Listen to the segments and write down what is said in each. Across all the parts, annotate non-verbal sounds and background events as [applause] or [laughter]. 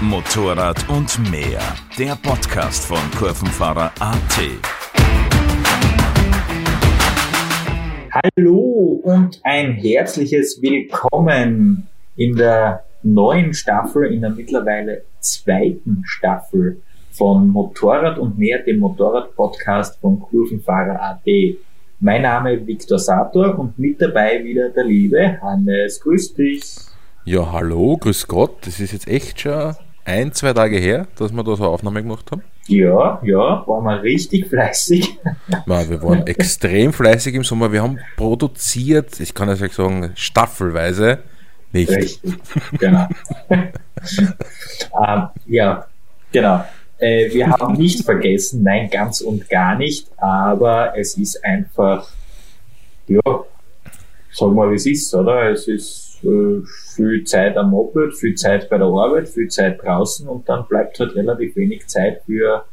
Motorrad und mehr. Der Podcast von Kurvenfahrer AT. Hallo und ein herzliches Willkommen in der neuen Staffel, in der mittlerweile zweiten Staffel von Motorrad und mehr, dem Motorrad-Podcast von Kurvenfahrer AT. Mein Name ist Viktor Sator und mit dabei wieder der liebe Hannes. Grüß dich. Ja, hallo, grüß Gott. Das ist jetzt echt schon ein, zwei Tage her, dass wir da so eine Aufnahme gemacht haben. Ja, ja, waren wir richtig fleißig. [laughs] Ja, wir waren extrem fleißig im Sommer. Wir haben produziert, ich kann ja sagen, staffelweise nicht. Richtig, genau. [laughs] ähm, ja, genau. Äh, wir haben nicht vergessen, nein, ganz und gar nicht, aber es ist einfach, ja, sagen wir, wie es ist, oder? Es ist äh, viel Zeit am Moped, viel Zeit bei der Arbeit, viel Zeit draußen und dann bleibt halt relativ wenig Zeit für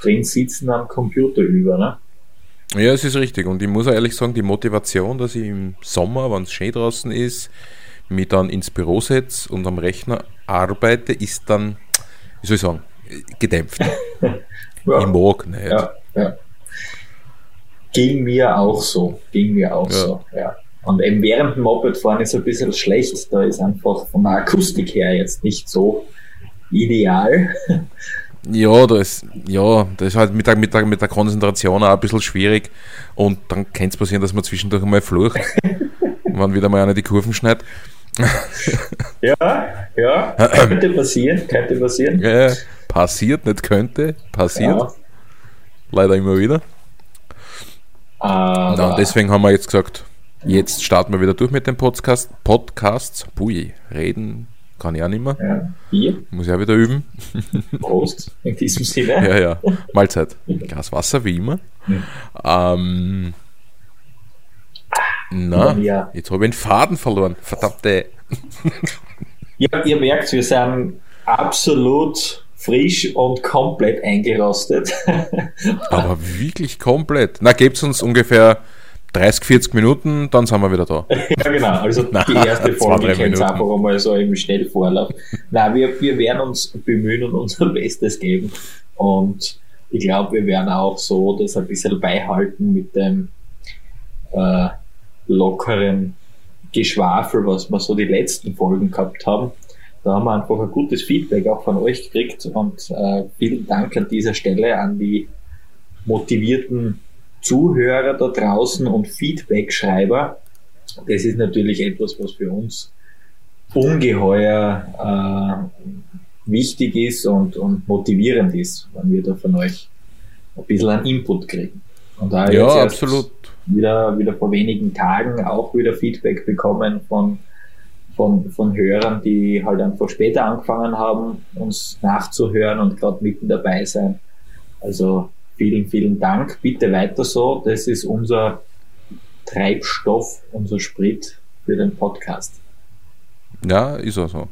drin sitzen am Computer über. Ne? Ja, es ist richtig. Und ich muss auch ehrlich sagen, die Motivation, dass ich im Sommer, wenn es schön draußen ist, mich dann ins Büro setze und am Rechner arbeite, ist dann, wie soll ich sagen, gedämpft. [laughs] ja. Ich mag nicht. Ja, ja. Ging mir auch so. Ging mir auch ja. so, ja. Und eben während dem Mopedfahren ist es ein bisschen schlecht. Da ist einfach von der Akustik her jetzt nicht so ideal. Ja, da ist, ja, das ist halt mit der, mit, der, mit der Konzentration auch ein bisschen schwierig. Und dann kann es passieren, dass man zwischendurch einmal flucht, [laughs] wenn wieder mal einer die Kurven schneidet. ja, ja, könnte passieren, könnte passieren. Ja, passiert, nicht könnte, passiert. Ja. Leider immer wieder. Aber Na, deswegen haben wir jetzt gesagt, Jetzt starten wir wieder durch mit dem Podcast. Podcasts. Bui, reden kann ich auch nicht mehr. Ja, Bier. Muss ich auch wieder üben. [laughs] Prost, in diesem Sinne. Ja, ja. Mahlzeit. Glas Wasser, wie immer. Mhm. Ähm, na, ja. jetzt habe ich den Faden verloren. Verdammte. [laughs] ja, ihr merkt, wir sind absolut frisch und komplett eingerostet. Aber wirklich komplett. Na, gebt uns ungefähr 30, 40 Minuten, dann sind wir wieder da. [laughs] ja, genau. Also die erste Folge kennt es einfach einmal so im Schnellvorlauf. Nein, wir, wir werden uns bemühen und unser [laughs] Bestes geben. Und ich glaube, wir werden auch so das ein bisschen beihalten mit dem äh, lockeren Geschwafel, was wir so die letzten Folgen gehabt haben. Da haben wir einfach ein gutes Feedback auch von euch gekriegt und äh, vielen Dank an dieser Stelle an die motivierten Zuhörer da draußen und Feedback-Schreiber. Das ist natürlich etwas, was für uns ungeheuer äh, wichtig ist und, und motivierend ist, wenn wir da von euch ein bisschen an Input kriegen. Und da ja, jetzt absolut. Wieder, wieder vor wenigen Tagen auch wieder Feedback bekommen von, von, von Hörern, die halt einfach später angefangen haben, uns nachzuhören und gerade mitten dabei sein. Also Vielen, vielen Dank. Bitte weiter so. Das ist unser Treibstoff, unser Sprit für den Podcast. Ja, ist auch so.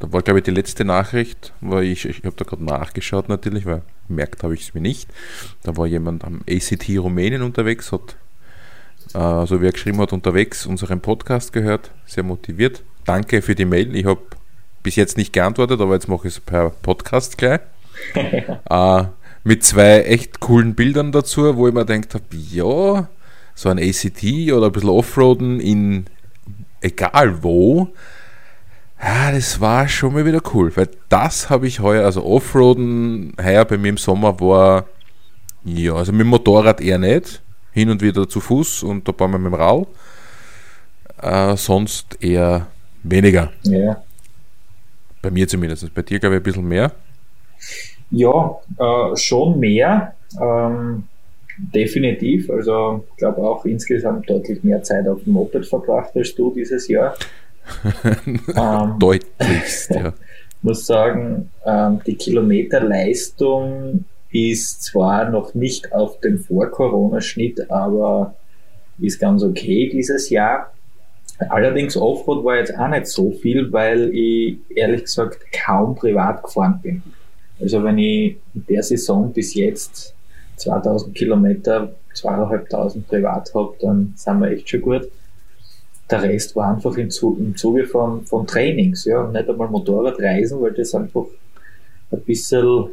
Da war, glaube ich, die letzte Nachricht, weil ich, ich habe da gerade nachgeschaut natürlich, weil merkt habe ich es mir nicht. Da war jemand am ACT Rumänien unterwegs, hat, äh, so wie er geschrieben hat, unterwegs unseren Podcast gehört, sehr motiviert. Danke für die Mail. Ich habe bis jetzt nicht geantwortet, aber jetzt mache ich es per Podcast gleich. [laughs] äh, mit zwei echt coolen Bildern dazu, wo ich mir gedacht habe, ja, so ein ACT oder ein bisschen Offroaden in egal wo, ja, das war schon mal wieder cool, weil das habe ich heuer, also Offroaden heuer bei mir im Sommer war, ja, also mit dem Motorrad eher nicht, hin und wieder zu Fuß und da paar Mal mit dem Rau, äh, sonst eher weniger. Ja. Bei mir zumindest, bei dir glaube ich ein bisschen mehr. Ja, äh, schon mehr. Ähm, definitiv. Also ich glaube auch insgesamt deutlich mehr Zeit auf dem Moped verbracht als du dieses Jahr. [laughs] ähm, Deutlichst, ja. [laughs] muss sagen, ähm, die Kilometerleistung ist zwar noch nicht auf dem Vor-Corona-Schnitt, aber ist ganz okay dieses Jahr. Allerdings Offroad war jetzt auch nicht so viel, weil ich ehrlich gesagt kaum privat gefahren bin. Also wenn ich in der Saison bis jetzt 2000 Kilometer, 2500 privat habe, dann sind wir echt schon gut. der Rest war einfach im, im Zuge von, von Trainings, ja, und nicht einmal Motorradreisen, weil das einfach ein bisschen,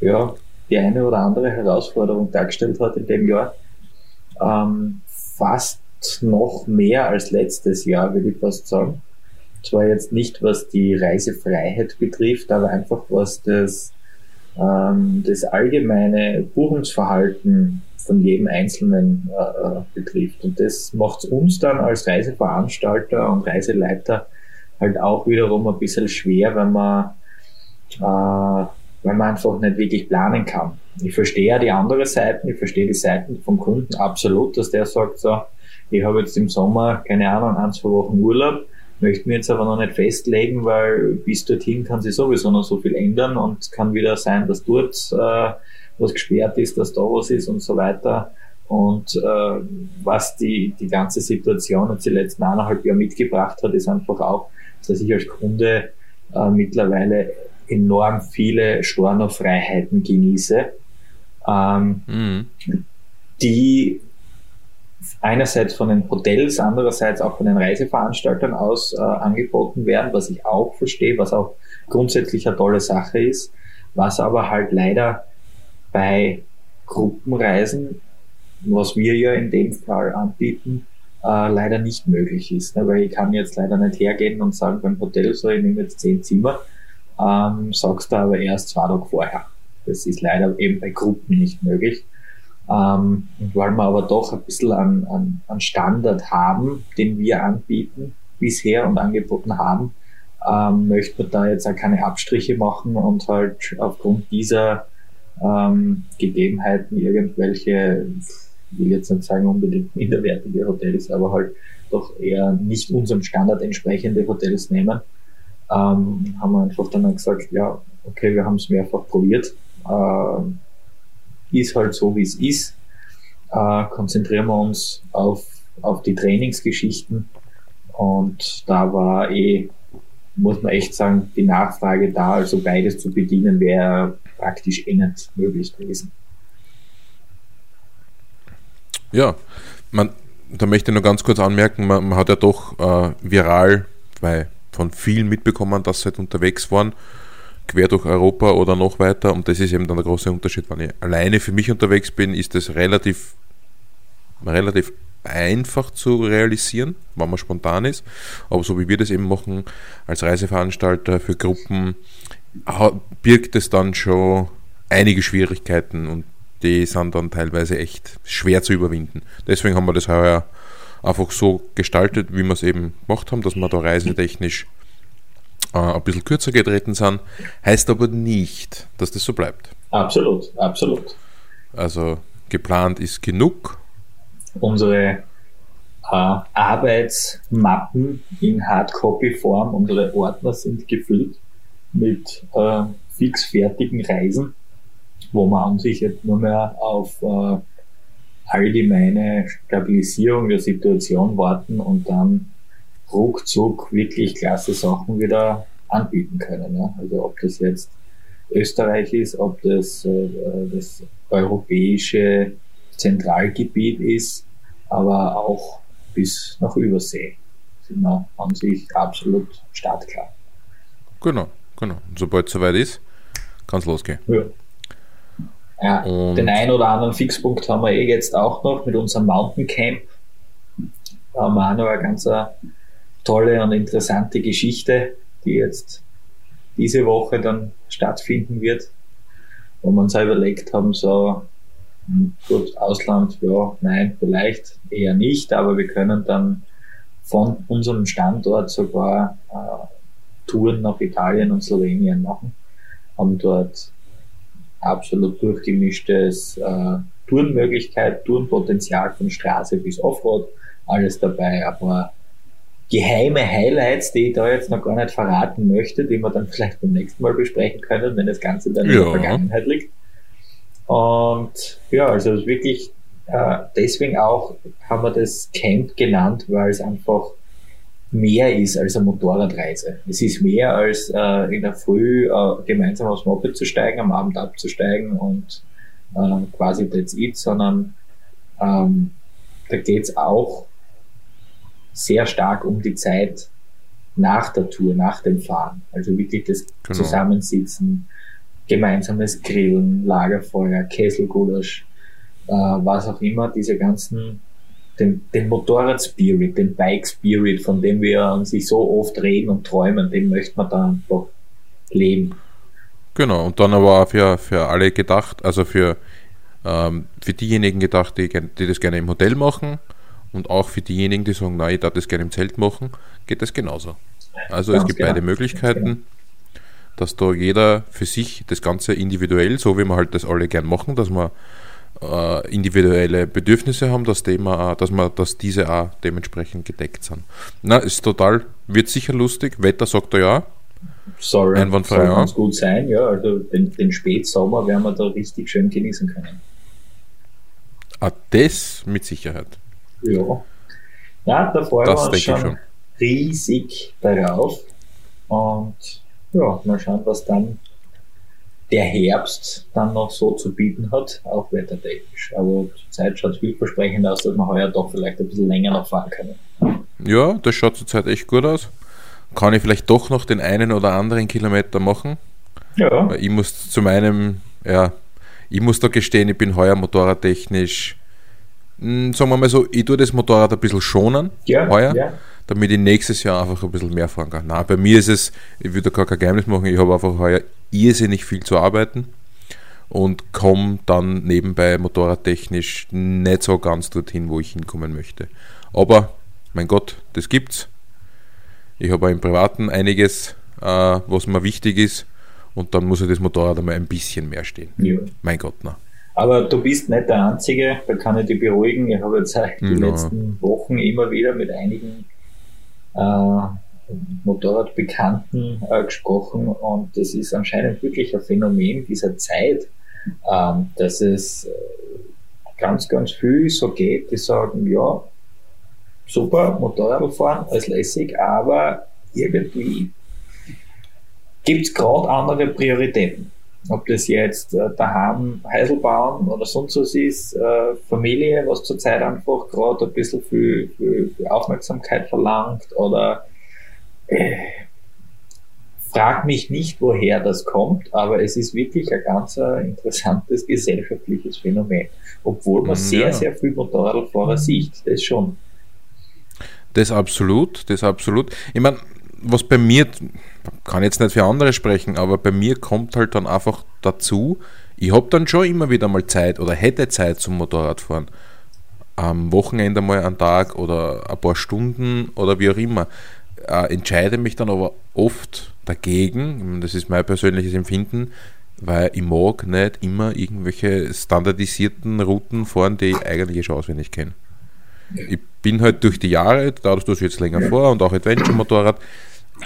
ja, die eine oder andere Herausforderung dargestellt hat in dem Jahr. Ähm, fast noch mehr als letztes Jahr, würde ich fast sagen. Zwar jetzt nicht, was die Reisefreiheit betrifft, aber einfach was das, ähm, das allgemeine Buchungsverhalten von jedem Einzelnen äh, äh betrifft. Und das macht uns dann als Reiseveranstalter und Reiseleiter halt auch wiederum ein bisschen schwer, wenn man, äh, wenn man einfach nicht wirklich planen kann. Ich verstehe ja die andere Seite, ich verstehe die Seiten vom Kunden absolut, dass der sagt so, ich habe jetzt im Sommer, keine Ahnung, ein, zwei Wochen Urlaub, möchte mir jetzt aber noch nicht festlegen, weil bis dorthin kann sich sowieso noch so viel ändern und kann wieder sein, dass dort äh, was gesperrt ist, dass da was ist und so weiter. Und äh, was die, die ganze Situation jetzt die letzten eineinhalb Jahre mitgebracht hat, ist einfach auch, dass ich als Kunde äh, mittlerweile enorm viele Stornofreiheiten genieße, ähm, mhm. die einerseits von den Hotels, andererseits auch von den Reiseveranstaltern aus äh, angeboten werden, was ich auch verstehe, was auch grundsätzlich eine tolle Sache ist, was aber halt leider bei Gruppenreisen, was wir ja in dem Fall anbieten, äh, leider nicht möglich ist. Ne? Weil ich kann jetzt leider nicht hergehen und sagen beim Hotel so, ich nehme jetzt zehn Zimmer, ähm, sagst du aber erst zwei Tage vorher. Das ist leider eben bei Gruppen nicht möglich. Ähm, weil wir aber doch ein bisschen an, an, an Standard haben, den wir anbieten bisher und angeboten haben, ähm, möchte man da jetzt auch keine Abstriche machen und halt aufgrund dieser ähm, Gegebenheiten irgendwelche, ich will jetzt nicht sagen unbedingt minderwertige Hotels, aber halt doch eher nicht unserem Standard entsprechende Hotels nehmen. Ähm, haben wir einfach dann gesagt, ja, okay, wir haben es mehrfach probiert. Ähm, ist halt so, wie es ist. Äh, konzentrieren wir uns auf, auf die Trainingsgeschichten. Und da war eh, muss man echt sagen, die Nachfrage da, also beides zu bedienen, wäre praktisch eh nicht möglich gewesen. Ja, man, da möchte ich nur ganz kurz anmerken, man, man hat ja doch äh, viral, weil von vielen mitbekommen, dass sie halt unterwegs waren quer durch Europa oder noch weiter. Und das ist eben dann der große Unterschied. Wenn ich alleine für mich unterwegs bin, ist das relativ, relativ einfach zu realisieren, wenn man spontan ist. Aber so wie wir das eben machen als Reiseveranstalter für Gruppen, birgt es dann schon einige Schwierigkeiten und die sind dann teilweise echt schwer zu überwinden. Deswegen haben wir das heuer einfach so gestaltet, wie wir es eben gemacht haben, dass wir da reisetechnisch äh, ein bisschen kürzer getreten sind, heißt aber nicht, dass das so bleibt. Absolut, absolut. Also geplant ist genug. Unsere äh, Arbeitsmappen in Hardcopy-Form, unsere Ordner sind gefüllt mit äh, fix fertigen Reisen, wo man an sich jetzt nur mehr auf äh, allgemeine Stabilisierung der Situation warten und dann ruckzuck wirklich klasse Sachen wieder anbieten können. Ja. Also ob das jetzt Österreich ist, ob das äh, das europäische Zentralgebiet ist, aber auch bis nach Übersee sind wir an sich absolut startklar. Genau, genau. Und sobald es soweit ist, kann es losgehen. Ja. Ja, den einen oder anderen Fixpunkt haben wir eh jetzt auch noch mit unserem Mountain Camp. Da haben wir auch noch eine ganz tolle und interessante Geschichte, die jetzt diese Woche dann stattfinden wird, wo wir uns auch überlegt haben, so, hm, gut, Ausland, ja, nein, vielleicht eher nicht, aber wir können dann von unserem Standort sogar äh, Touren nach Italien und Slowenien machen, haben dort absolut durchgemischtes äh, Tourenmöglichkeit, Tourenpotenzial von Straße bis Offroad, alles dabei, aber geheime Highlights, die ich da jetzt noch gar nicht verraten möchte, die wir dann vielleicht beim nächsten Mal besprechen können, wenn das Ganze dann ja. in der Vergangenheit liegt. Und ja, also wirklich äh, deswegen auch haben wir das Camp genannt, weil es einfach mehr ist als eine Motorradreise. Es ist mehr als äh, in der Früh äh, gemeinsam aufs Moped zu steigen, am Abend abzusteigen und äh, quasi that's it, sondern ähm, da geht's auch sehr stark um die Zeit nach der Tour, nach dem Fahren. Also wirklich das genau. Zusammensitzen, gemeinsames Grillen, Lagerfeuer, Kesselgulasch, äh, was auch immer, diese ganzen, den, den Motorrad-Spirit, den Bike-Spirit, von dem wir an sich so oft reden und träumen, den möchte man da einfach leben. Genau, und dann aber auch für, für alle gedacht, also für, ähm, für diejenigen gedacht, die, die das gerne im Hotel machen und auch für diejenigen, die sagen, nein, ich darf das gerne im Zelt machen, geht das genauso. Also Ganz es gibt genau. beide Möglichkeiten, genau. dass da jeder für sich das Ganze individuell, so wie wir halt das alle gern machen, dass wir äh, individuelle Bedürfnisse haben, dass, äh, dass, man, dass diese auch dementsprechend gedeckt sind. Na, ist total, wird sicher lustig, Wetter sagt er ja. Soll, soll ganz gut sein, ja. Also den, den Spätsommer werden wir da richtig schön genießen können. Ah, das mit Sicherheit. Ja. Ja, da freuen das wir uns schon, schon riesig darauf. Und ja, mal schauen, was dann der Herbst dann noch so zu bieten hat, auch wettertechnisch. Aber zurzeit schaut es vielversprechend aus, dass wir heuer doch vielleicht ein bisschen länger noch fahren können. Ja, das schaut zurzeit echt gut aus. Kann ich vielleicht doch noch den einen oder anderen Kilometer machen? Ja. Ich muss zu meinem, ja, ich muss da gestehen, ich bin heuer motorradtechnisch, mh, hm, sagen wir mal so, ich tue das Motorrad ein bisschen schonen, ja, heuer. Ja damit ich nächstes Jahr einfach ein bisschen mehr fahren kann. Nein, bei mir ist es, ich würde gar kein Geheimnis machen, ich habe einfach heuer irrsinnig viel zu arbeiten und komme dann nebenbei motorradtechnisch nicht so ganz dorthin, wo ich hinkommen möchte. Aber, mein Gott, das gibt's. Ich habe im Privaten einiges, äh, was mir wichtig ist und dann muss ich das Motorrad einmal ein bisschen mehr stehen. Ja. Mein Gott, na. Aber du bist nicht der Einzige, da kann ich dich beruhigen. Ich habe jetzt die ja. letzten Wochen immer wieder mit einigen äh, Motorradbekannten äh, gesprochen und das ist anscheinend wirklich ein Phänomen dieser Zeit, ähm, dass es äh, ganz, ganz viel so geht, die sagen, ja, super, Motorradfahren ist lässig, aber irgendwie gibt es gerade andere Prioritäten. Ob das jetzt äh, daheim Häusl bauen oder sonst was ist, äh, Familie, was zurzeit einfach gerade ein bisschen viel, viel, viel Aufmerksamkeit verlangt oder äh, frag mich nicht, woher das kommt, aber es ist wirklich ein ganz äh, interessantes gesellschaftliches Phänomen. Obwohl man ja. sehr, sehr viel Motorradfahrer sieht, das schon. Das absolut, das absolut. Ich meine, was bei mir, kann jetzt nicht für andere sprechen, aber bei mir kommt halt dann einfach dazu, ich habe dann schon immer wieder mal Zeit oder hätte Zeit zum Motorradfahren. Am Wochenende mal einen Tag oder ein paar Stunden oder wie auch immer. Äh, entscheide mich dann aber oft dagegen, das ist mein persönliches Empfinden, weil ich mag nicht immer irgendwelche standardisierten Routen fahren, die ich eigentlich schon auswendig kenne. Ich bin halt durch die Jahre, dadurch, dass ich jetzt länger vor und auch Adventure-Motorrad,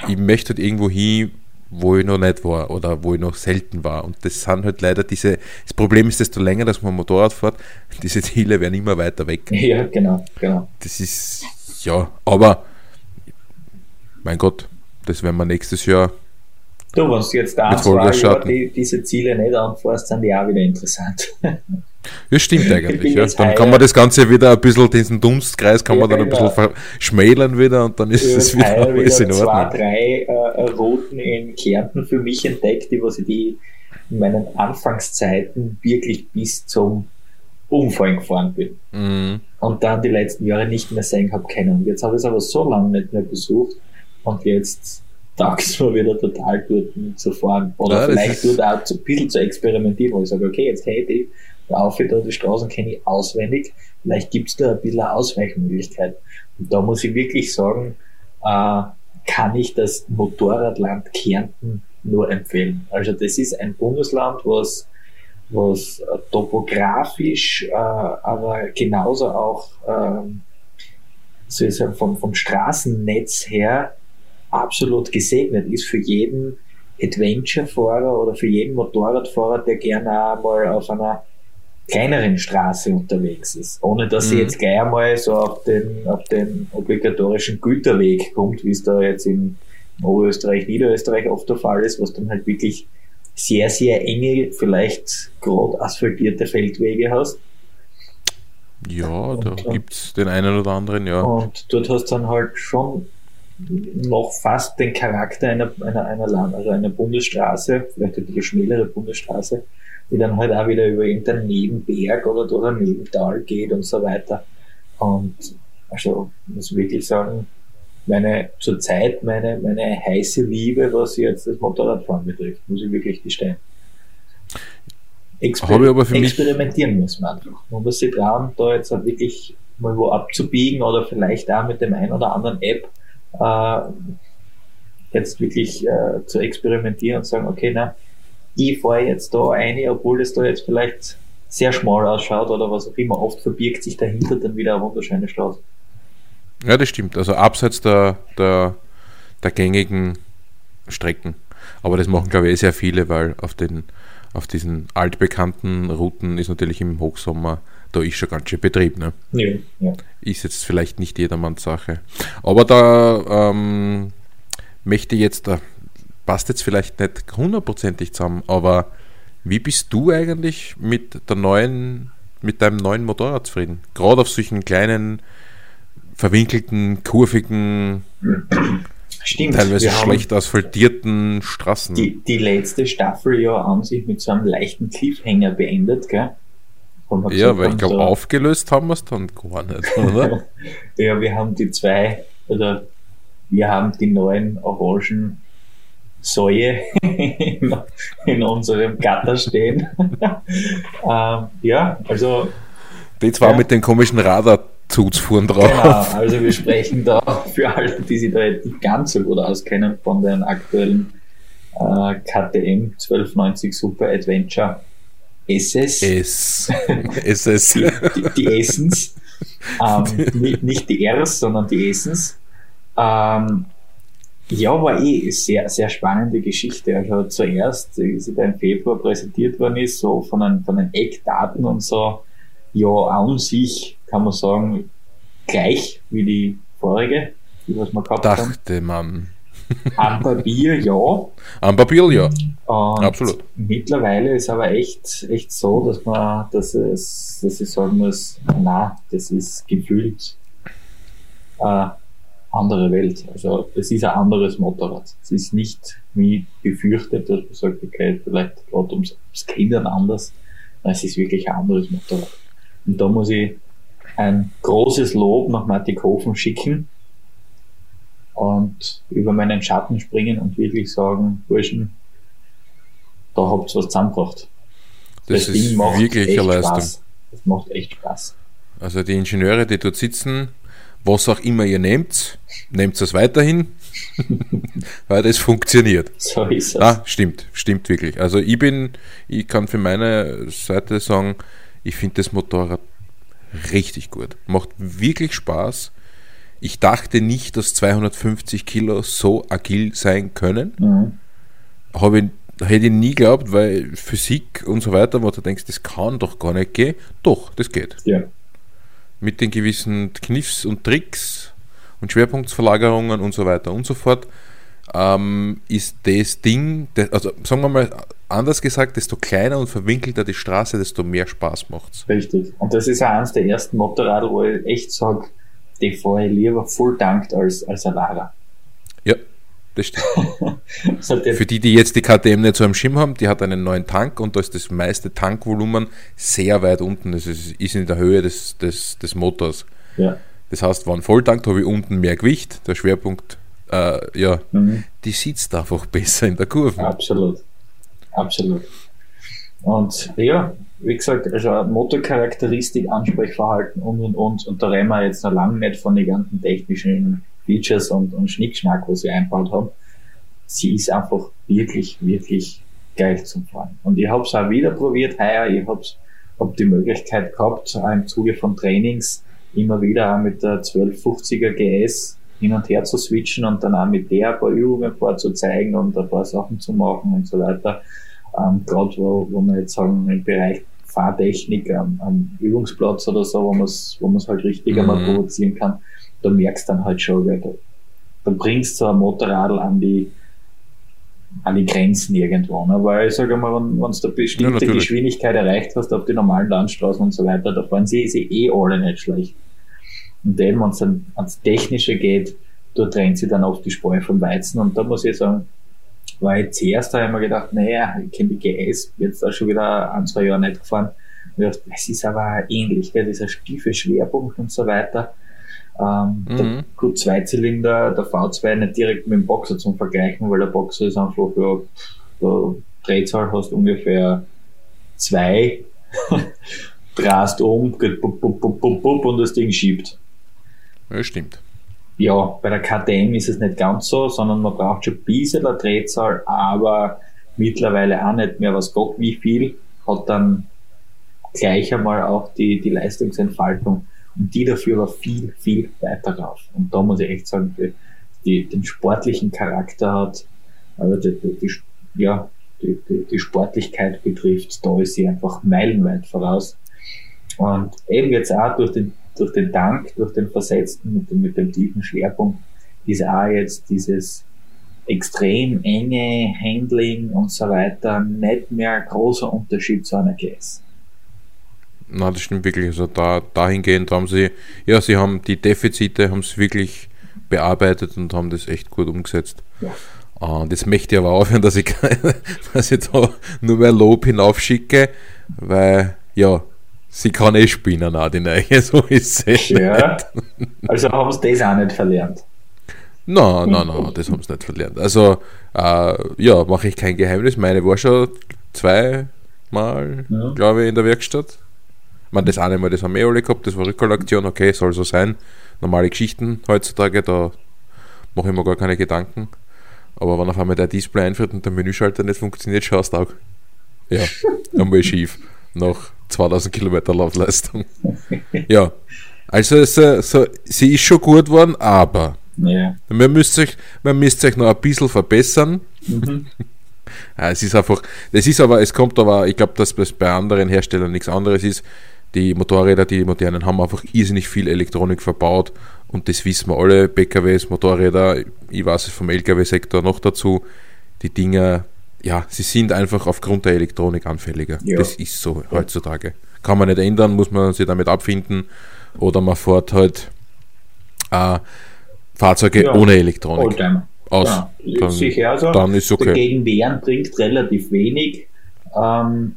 ich möchte halt irgendwo hin, wo ich noch nicht war oder wo ich noch selten war. Und das sind halt leider diese, das Problem ist, desto länger, dass man Motorrad fährt, [laughs] diese Ziele werden immer weiter weg. [laughs] Ja, genau, genau. Das ist, ja, aber mein Gott, das werden wir nächstes Jahr. Du, wenn du jetzt da die, diese Ziele nicht anfährst, sind die auch wieder interessant. [laughs] Das stimmt eigentlich. Ja. Dann kann man das Ganze wieder ein bisschen, diesen Dunstkreis kann ja, man dann ein bisschen genau. verschmälern wieder und dann ist es wieder alles in Ordnung. zwei, drei äh, Routen in Kärnten für mich entdeckt, die was ich die in meinen Anfangszeiten wirklich bis zum Umfallen gefahren bin. Mhm. Und dann die letzten Jahre nicht mehr sehen habe können. Jetzt habe ich es aber so lange nicht mehr besucht und jetzt taugt es mir wieder total dort zu fahren. Oder ja, vielleicht dort auch ein bisschen zu experimentieren, wo ich sage, okay, jetzt hätte ich laufe da die Straßen, kenne ich auswendig. Vielleicht gibt es da ein bisschen eine Ausweichmöglichkeit. Und da muss ich wirklich sagen, äh, kann ich das Motorradland Kärnten nur empfehlen. Also das ist ein Bundesland, was, was topografisch, äh, aber genauso auch ähm, so ist vom, vom Straßennetz her absolut gesegnet ist für jeden Adventure-Fahrer oder für jeden Motorradfahrer, der gerne mal auf einer kleineren Straße unterwegs ist, ohne dass mhm. sie jetzt gleich einmal so auf den, auf den obligatorischen Güterweg kommt, wie es da jetzt in Oberösterreich, Niederösterreich oft der Fall ist, was dann halt wirklich sehr, sehr enge, vielleicht gerade asphaltierte Feldwege hast. Ja, da gibt es den einen oder anderen, ja. Und dort hast du dann halt schon noch fast den Charakter einer, einer, einer Land, also einer Bundesstraße, vielleicht ein bisschen schmälere Bundesstraße, die dann halt auch wieder über irgendeinen Nebenberg oder ein Nebental geht und so weiter. Und also muss wirklich sagen, meine zurzeit meine, meine heiße Liebe, was jetzt das Motorradfahren betrifft, muss ich wirklich gestehen. Exper Habe ich aber für experimentieren mich muss man einfach. Man muss sich trauen, da jetzt auch wirklich mal wo abzubiegen oder vielleicht auch mit dem einen oder anderen App äh, jetzt wirklich äh, zu experimentieren und sagen, okay, na, ich fahre jetzt da eine, obwohl es da jetzt vielleicht sehr schmal ausschaut oder was auch immer. Oft verbirgt sich dahinter dann wieder eine wunderschöne Straße. Ja, das stimmt. Also abseits der, der, der gängigen Strecken. Aber das machen, glaube ich, eh sehr viele, weil auf, den, auf diesen altbekannten Routen ist natürlich im Hochsommer, da ist schon ganz schön Betrieb. Ne? Ja, ja. Ist jetzt vielleicht nicht jedermanns Sache. Aber da ähm, möchte jetzt, da passt jetzt vielleicht nicht hundertprozentig zusammen, aber wie bist du eigentlich mit der neuen, mit deinem neuen Motorrad zufrieden? Gerade auf solchen kleinen, verwinkelten, kurvigen, Stimmt, teilweise schlecht asphaltierten Straßen. Die, die letzte Staffel ja an sich mit so einem leichten Cliffhanger beendet, gell? Ja, weil ich glaube, so aufgelöst haben wir es dann gar nicht, oder? [laughs] ja, wir haben die zwei, oder wir haben die neuen orangen Säue in, in unserem Gatter stehen. [laughs] ähm, ja, also. Die zwar ja. mit den komischen Radarzugsfuhren drauf. Genau, also wir sprechen da für alle, die sich da jetzt nicht ganz so gut auskennen, von den aktuellen äh, KTM 1290 Super Adventure SS. S. SS. die, die, die Essens. [laughs] Ähm, nicht, nicht die Rs, sondern die Essens. Ähm, ja, war eh sehr, sehr spannende Geschichte. Also zuerst, wie sie da im Februar präsentiert worden ist, so von den, von den Eckdaten und so, ja, an sich kann man sagen, gleich wie die vorige, die was wir gehabt Dachte haben. Dachte man. Am Papier ja. Am Papier ja. Und Absolut. Mittlerweile ist aber echt, echt so, dass man, dass es, dass ich sagen muss, na, das ist gefühlt äh, andere Welt. Also es ist ein anderes Motorrad. Es ist nicht wie befürchtet, dass man sagt, okay, vielleicht gerade ums, ums Kindern anders. Es ist wirklich ein anderes Motorrad. Und da muss ich ein großes Lob nach Mattighofen schicken und über meinen Schatten springen und wirklich sagen, Burschen, da habt ihr was zusammengebracht. Das, das ist Ding macht wirklich echt eine Leistung. Spaß. Das macht echt Spaß. Also die Ingenieure, die dort sitzen, was auch immer ihr nehmt, nehmt es weiterhin, [laughs] weil das funktioniert. So ist es. Ah, stimmt, stimmt wirklich. Also ich bin, ich kann für meine Seite sagen, ich finde das Motorrad richtig gut. Macht wirklich Spaß. Ich dachte nicht, dass 250 Kilo so agil sein können. Mhm. Habe ich, hätte ich nie geglaubt, weil Physik und so weiter, wo du denkst, das kann doch gar nicht gehen. Doch, das geht. Ja mit den gewissen Kniffs und Tricks und Schwerpunktsverlagerungen und so weiter und so fort, ähm, ist das Ding, das, also sagen wir mal anders gesagt, desto kleiner und verwinkelter die Straße, desto mehr Spaß macht es. Richtig. Und das ist auch eines der ersten Motorräder, wo ich echt sage, die fahre ich lieber voll dankt als, als ein Lara. Ja, [laughs] das stimmt. Für die, die jetzt die KTM nicht so am Schirm haben, die hat einen neuen Tank und da ist das meiste Tankvolumen sehr weit unten. Das ist, ist in der Höhe des, des, des Motors. Ja. Das heißt, wenn volltankt, habe ich unten mehr Gewicht. Der Schwerpunkt, äh, ja, mhm. die sitzt einfach besser in der Kurve. Absolut. Absolut. Und ja, wie gesagt, also Motorcharakteristik, Ansprechverhalten und und und. Und da reden wir jetzt noch lange nicht von den ganzen technischen Features und, und Schnickschnack, was sie einbaut haben. Sie ist einfach wirklich, wirklich geil zum Fahren. Und ich habe es auch wieder probiert heuer. Ich habe hab die Möglichkeit gehabt, im Zuge von Trainings immer wieder auch mit der 1250er GS hin und her zu switchen und dann auch mit der ein paar Übungen vorzuzeigen und ein paar Sachen zu machen und so weiter. Ähm, Gerade wo, wo wir jetzt sagen, im Bereich Fahrtechnik am, am Übungsplatz oder so, wo man es wo man's halt richtig mhm. einmal provozieren kann da merkst dann halt schon, weil da, da bringst du ein Motorradl an die an die Grenzen irgendwo. Ne? Weil ich sage mal, wenn, wenn du eine bestimmte ja, Geschwindigkeit erreicht hast auf die normalen Landstraßen und so weiter, da fahren sie, sie eh alle nicht schlecht. Und dann, wenn es dann ans Technische geht, da trennt sie dann oft die Spreu vom Weizen. Und da muss ich sagen, war ich zuerst da immer gedacht, naja, ich kenne die GS, jetzt da schon wieder ein, zwei Jahre nicht gefahren. Und ich dachte, es ist aber ähnlich, gell, dieser stiefe Schwerpunkt und so weiter. Ähm, mhm. Der Q2-Zylinder, der V2 nicht direkt mit dem Boxer zum Vergleichen, weil der Boxer ist einfach, ja, der Drehzahl hast ungefähr zwei, [laughs] drast um, geht bup, bup, bup, bup, bup, und das Ding schiebt. Ja, stimmt. Ja, bei der KTM ist es nicht ganz so, sondern man braucht schon ein bisschen eine Drehzahl, aber mittlerweile auch nicht mehr, was Gott wie viel, hat dann gleich einmal auch die, die Leistungsentfaltung die dafür war viel, viel weiter rauf. Und da muss ich echt sagen, die, die den sportlichen Charakter hat, also die, die, ja, die, die, die Sportlichkeit betrifft, da ist sie einfach meilenweit voraus. Und eben jetzt auch durch den, durch den Dank, durch den Versetzten mit dem, mit dem tiefen Schwerpunkt, ist auch jetzt dieses extrem enge Handling und so weiter nicht mehr ein großer Unterschied zu einer GS. Na, das stimmt wirklich. Also da, dahingehend haben sie, ja, sie haben die Defizite, haben es wirklich bearbeitet und haben das echt gut umgesetzt. Ja. Und das möchte ich aber aufhören, [laughs] dass ich, dass ich da nur mehr Lob hinaufschicke, weil, ja, sie kann eh spielen, auch die Neue, so ist es. Ja, also haben sie das auch nicht verlernt. Nein, nein, nein, das haben sie nicht verlernt. Also, äh, ja, mache ich kein Geheimnis. Meine war schon zweimal, ja. glaube ich, in der Werkstatt. Meine, das eine Mal, das haben wir alle gehabt, das war Rückkollektion, okay, soll so sein. Normale Geschichten heutzutage, da mache ich mir gar keine Gedanken. Aber wenn auf einmal der Display einfährt und der Menüschalter nicht funktioniert, schaust du auch, ja, [laughs] einmal schief. Nach 2000 Kilometer Laufleistung. [laughs] Ja, also so, so, sie ist schon gut worden, aber ja. man, müsst euch, man müsst euch noch ein bisschen verbessern. Mhm. [laughs] es ist einfach, das ist aber, es kommt aber, ich glaube, dass das bei anderen Herstellern nichts anderes ist die Motorräder, die modernen, haben einfach irrsinnig viel Elektronik verbaut und das wissen wir alle, PKWs, Motorräder, ich weiß es vom LKW-Sektor noch dazu, die Dinger, ja, sie sind einfach aufgrund der Elektronik anfälliger. Ja. Das ist so heutzutage. Kann man nicht ändern, muss man sich damit abfinden oder man fährt halt äh, Fahrzeuge ja. ohne Elektronik. Oldtimer. Aus. Ja. Dann, Sicher, also dann ist okay. Dagegen wehren bringt relativ wenig. Ähm,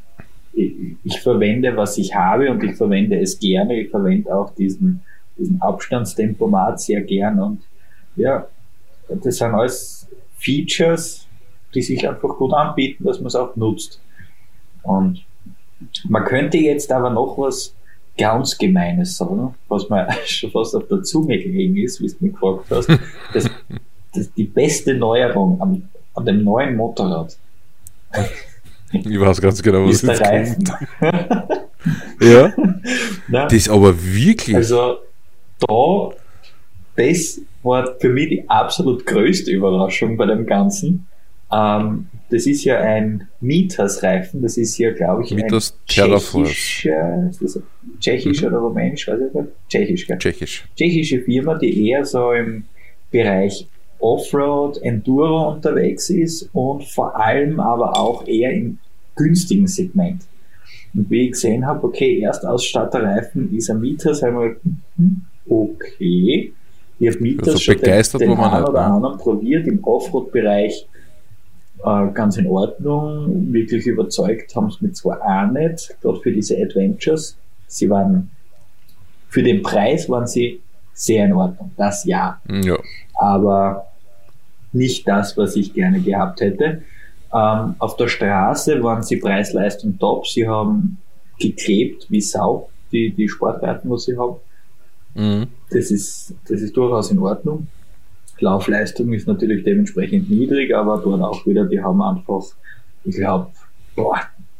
ich verwende, was ich habe und ich verwende es gerne. Ich verwende auch diesen, diesen Abstandstempomat sehr gern und ja, das sind alles Features, die sich einfach gut anbieten, dass man es auch nutzt. Und man könnte jetzt aber noch was ganz Gemeines sagen, was mir [laughs] schon fast auf der Zunge gelegen ist, wie du mich gefragt hast. [laughs] Das, das die beste Neuerung an, an dem neuen Motorrad [laughs] ich weiß ganz genau, was jetzt kommt. [laughs] ja. Nein. Das ist aber wirklich. Also, da, das war für mich die absolut größte Überraschung bei dem Ganzen. Ähm, das ist ja ein Mieters-Reifen, das ist ja, glaube ich, Mitas ein tschechischer, ist das mhm. oder rumänisch, weiß ich nicht, tschechisch, gell? Tschechisch. Tschechische Firma, die eher so im Bereich Offroad, Enduro unterwegs ist und vor allem aber auch eher im günstigen Segment. Und wie ich gesehen habe, okay, Erstausstatterreifen ist ein Mieter, sagen wir, hm, okay. Ich habe Mieter also schon begeistert, den, den einen oder ne? anderen probiert im Offroad-Bereich. Äh, ganz in Ordnung, wirklich überzeugt haben es mit zwar auch nicht, gerade für diese Adventures. Sie waren, für den Preis waren sie sehr in Ordnung, das ja. ja. Aber nicht das, was ich gerne gehabt hätte. Ähm, auf der Straße waren sie Preis-Leistung top. Sie haben geklebt wie Sau, die, die Sportreifen, was sie haben. Mhm. Das, ist, das ist durchaus in Ordnung. Laufleistung ist natürlich dementsprechend niedrig, aber dort auch wieder, die haben einfach, ich glaube,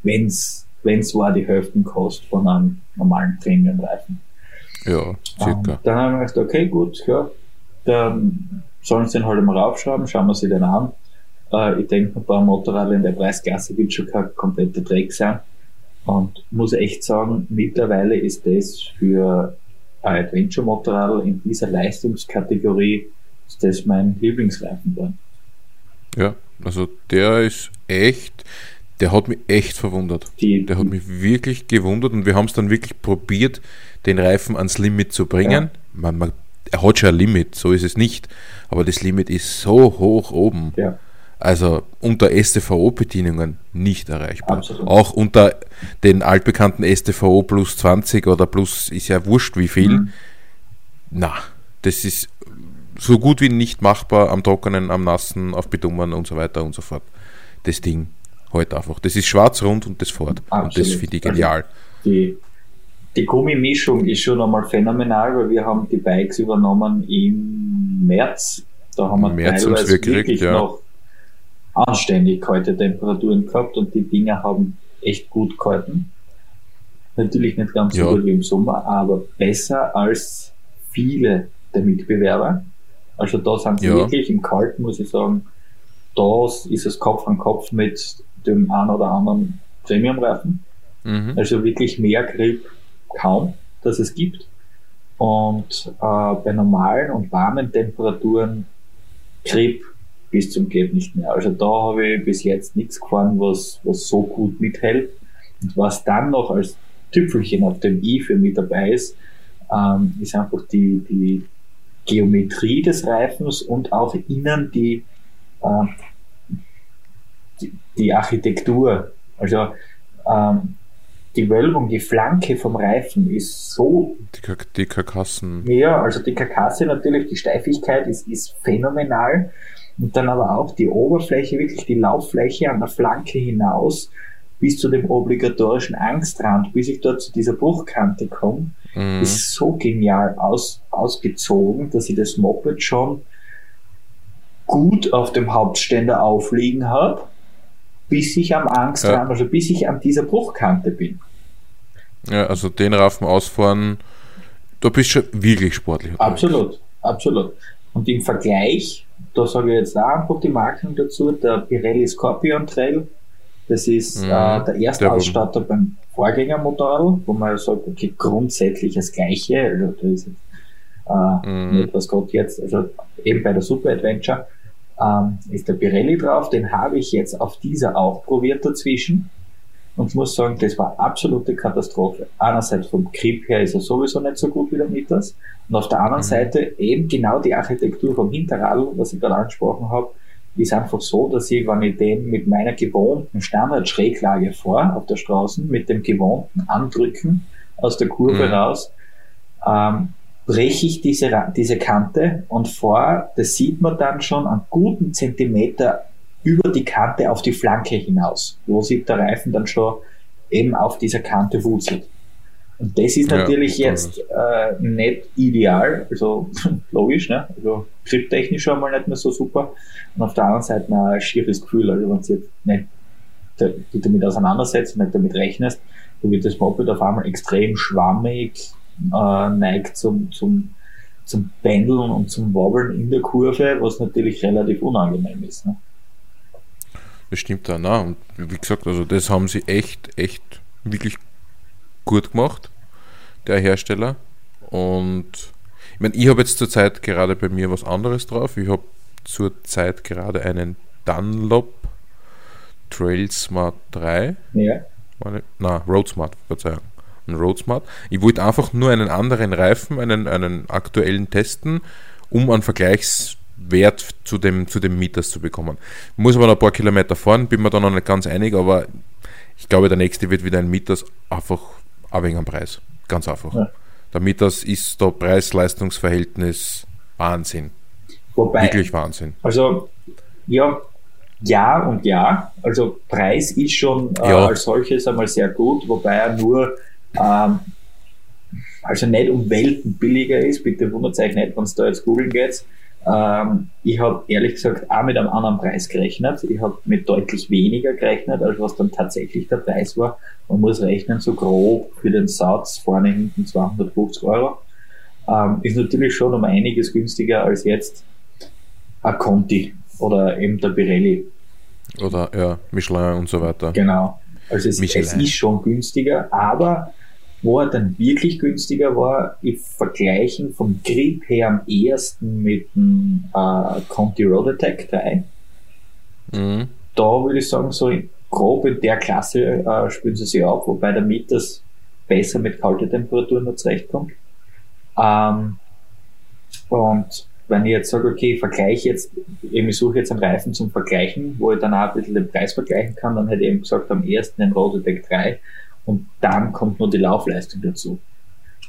wenn's, wenn's war, die Hälftenkost von einem normalen Premium-Reifen. Ja, circa. Ähm, dann haben wir gesagt, okay, gut, ja, dann sollen sie den halt mal raufschreiben, schauen wir sie den an. Äh, ich denke, ein paar Motorräder in der Preisklasse wird schon kein kompletter Dreck sein. Und muss echt sagen, mittlerweile ist das für ein Adventure-Motorrad in dieser Leistungskategorie ist das mein Lieblingsreifen dann. Ja, also der ist echt, der hat mich echt verwundert. Die, der hat mich wirklich gewundert und wir haben es dann wirklich probiert, den Reifen ans Limit zu bringen. Ja. Man, man, er hat schon ein Limit, so ist es nicht, aber das Limit ist so hoch oben. Ja. Also unter STVO-Bedienungen nicht erreichbar. Absolut. Auch unter den altbekannten STVO plus 20 oder plus ist ja wurscht wie viel. Mhm. Na, das ist so gut wie nicht machbar am Trockenen, am Nassen, auf Bedummern und so weiter und so fort. Das Ding halt einfach. Das ist schwarz-rund und das fährt. Und das finde ich genial. Die, die Gummimischung ist schon einmal phänomenal, weil wir haben die Bikes übernommen im März. Da haben wir März teilweise wir gekriegt, wirklich ja. noch anständig kalte Temperaturen gehabt und die Dinger haben echt gut gehalten. Natürlich nicht ganz ja. so gut wie im Sommer, aber besser als viele der Mitbewerber. Also da sind sie ja. wirklich im Kalten, muss ich sagen, da ist es Kopf an Kopf mit dem einen oder anderen Premium-Reifen. Mhm. Also wirklich mehr Grip kaum, dass es gibt. Und äh, bei normalen und warmen Temperaturen Grip bis zum Geht nicht mehr. Also da habe ich bis jetzt nichts gefahren, was, was so gut mithält. Und was dann noch als Tüpfelchen auf dem i für mit dabei ist, ähm, ist einfach die, die Geometrie des Reifens und auch innen die, äh, die, die, Architektur. Also ähm, die Wölbung, die Flanke vom Reifen ist so. Die, die Karkassen. Ja, also die Karkasse natürlich, die Steifigkeit ist, ist phänomenal. Und dann aber auch die Oberfläche, wirklich die Lauffläche an der Flanke hinaus bis zu dem obligatorischen Angstrand, bis ich dort zu dieser Bruchkante komme, mhm. ist so genial aus, ausgezogen, dass ich das Moped schon gut auf dem Hauptständer aufliegen habe, bis ich am Angstrand, ja. also bis ich an dieser Bruchkante bin. Ja, also den Raffen ausfahren, da bist du wirklich sportlich. Absolut, absolut. Und im Vergleich, da sage ich jetzt auch einfach die Marken dazu, der Pirelli Scorpion Trail, das ist mhm, äh, der erste der Ausstatter beim Vorgängermotorrad, wo man sagt, okay, grundsätzlich das Gleiche, also das ist äh, mhm. nicht was Gott jetzt, also eben bei der Super Adventure ähm, ist der Pirelli drauf, den habe ich jetzt auf dieser auch probiert dazwischen und muss sagen, das war absolute Katastrophe. Einerseits vom Grip her ist er sowieso nicht so gut wie der Mitas und auf der anderen mhm. Seite eben genau die Architektur vom Hinterrad, was ich gerade angesprochen habe, ist einfach so, dass ich, wenn ich den mit meiner gewohnten Standard-Schräglage fahre auf der Straße, mit dem gewohnten Andrücken aus der Kurve mhm. raus, ähm, breche ich diese, diese Kante und fahre, das sieht man dann schon, einen guten Zentimeter über die Kante auf die Flanke hinaus, wo sich der Reifen dann schon eben auf dieser Kante wurzelt. Und das ist natürlich ja, jetzt äh, nicht ideal, also [laughs] logisch, ne? also griptechnisch schon mal nicht mehr so super. Und auf der anderen Seite ein schieres Gefühl, also wenn du jetzt nicht die damit auseinandersetzt und nicht damit rechnest, dann wird das Moped auf einmal extrem schwammig, äh, neigt zum, zum, zum Pendeln und zum Wobbeln in der Kurve, was natürlich relativ unangenehm ist. Ne? Das stimmt da, na, und wie gesagt, also das haben sie echt, echt wirklich gut gemacht, der Hersteller. Und ich meine, ich habe jetzt zurzeit gerade bei mir was anderes drauf. Ich habe zurzeit gerade einen Dunlop Trail Smart 3. Ja. Meine, na, Road Smart, Verzeihung. Ein Road Smart. Ich wollte einfach nur einen anderen Reifen, einen, einen aktuellen testen, um einen Vergleichswert zu dem, zu dem Mieters zu bekommen. Muss aber noch ein paar Kilometer fahren, bin mir da noch nicht ganz einig, aber ich glaube, der nächste wird wieder ein Mieters einfach aber wegen am Preis. Ganz einfach. Ja. Damit das ist da Preis-Leistungs-Verhältnis Wahnsinn. Wobei, Wirklich Wahnsinn. Also, ja, ja und ja. Also, Preis ist schon äh, ja. als solches einmal sehr gut, wobei er nur, ähm, also nicht um Welten billiger ist. Bitte wundert euch nicht, wenn es da jetzt googeln geht. Ähm, ich habe ehrlich gesagt auch mit einem anderen Preis gerechnet. Ich habe mit deutlich weniger gerechnet, als was dann tatsächlich der Preis war. Man muss rechnen, so grob für den Satz vorne hinten 250 Euro. Ähm, ist natürlich schon um einiges günstiger als jetzt ein Conti oder eben der Pirelli. Oder ja, Michelin und so weiter. Genau. Also es, es ist schon günstiger, aber wo er dann wirklich günstiger war, ich vergleichen vom Grip her am ehesten mit dem äh, Conti Road Attack 3. mhm. da würde ich sagen, so grob in der Klasse äh, spielen sie sich auf, wobei der Mieters besser mit kalten Temperaturen noch zurechtkommt. Ähm, und wenn ich jetzt sage, okay, ich vergleiche jetzt, eben ich suche jetzt einen Reifen zum Vergleichen, wo ich dann auch ein bisschen den Preis vergleichen kann, dann hätte ich eben gesagt, am ersten den Rototec 3 und dann kommt nur die Laufleistung dazu.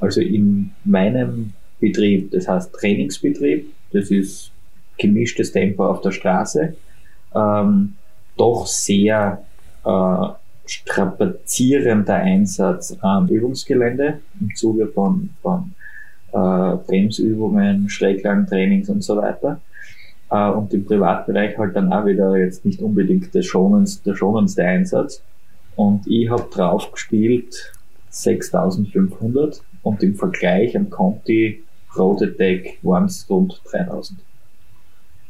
Also in meinem Betrieb, das heißt Trainingsbetrieb, das ist gemischtes Tempo auf der Straße, ähm, doch sehr äh, strapazierender Einsatz am Übungsgelände im Zuge von, von äh, Bremsübungen, Schräglagentrainings und so weiter. Äh, und im Privatbereich halt dann auch wieder jetzt nicht unbedingt der schonendste, der schonendste Einsatz. Und ich habe drauf gespielt 6500 und im Vergleich am Conti Deck waren es rund 3000.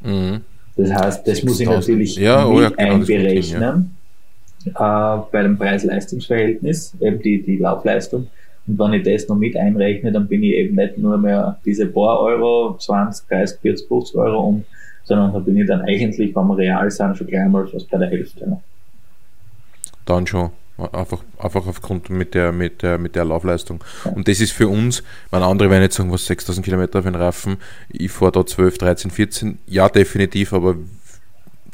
Mhm. Das heißt, das muss ich natürlich ja, mit oh ja, genau, einberechnen ja. äh, bei dem Preis-Leistungs-Verhältnis, eben die, die Laufleistung. Und wenn ich das noch mit einrechne, dann bin ich eben nicht nur mehr diese paar Euro, 20, 30, 40, 50 Euro um, sondern da bin ich dann eigentlich, wenn wir real sind, schon gleich mal fast bei der Hälfte. Ne? Dann schon. Einfach, einfach aufgrund mit der, mit der, mit der Laufleistung. Und das ist für uns, meine andere werden jetzt sagen, was 6000 Kilometer auf den Reifen, ich fahre da 12, 13, 14, ja, definitiv, aber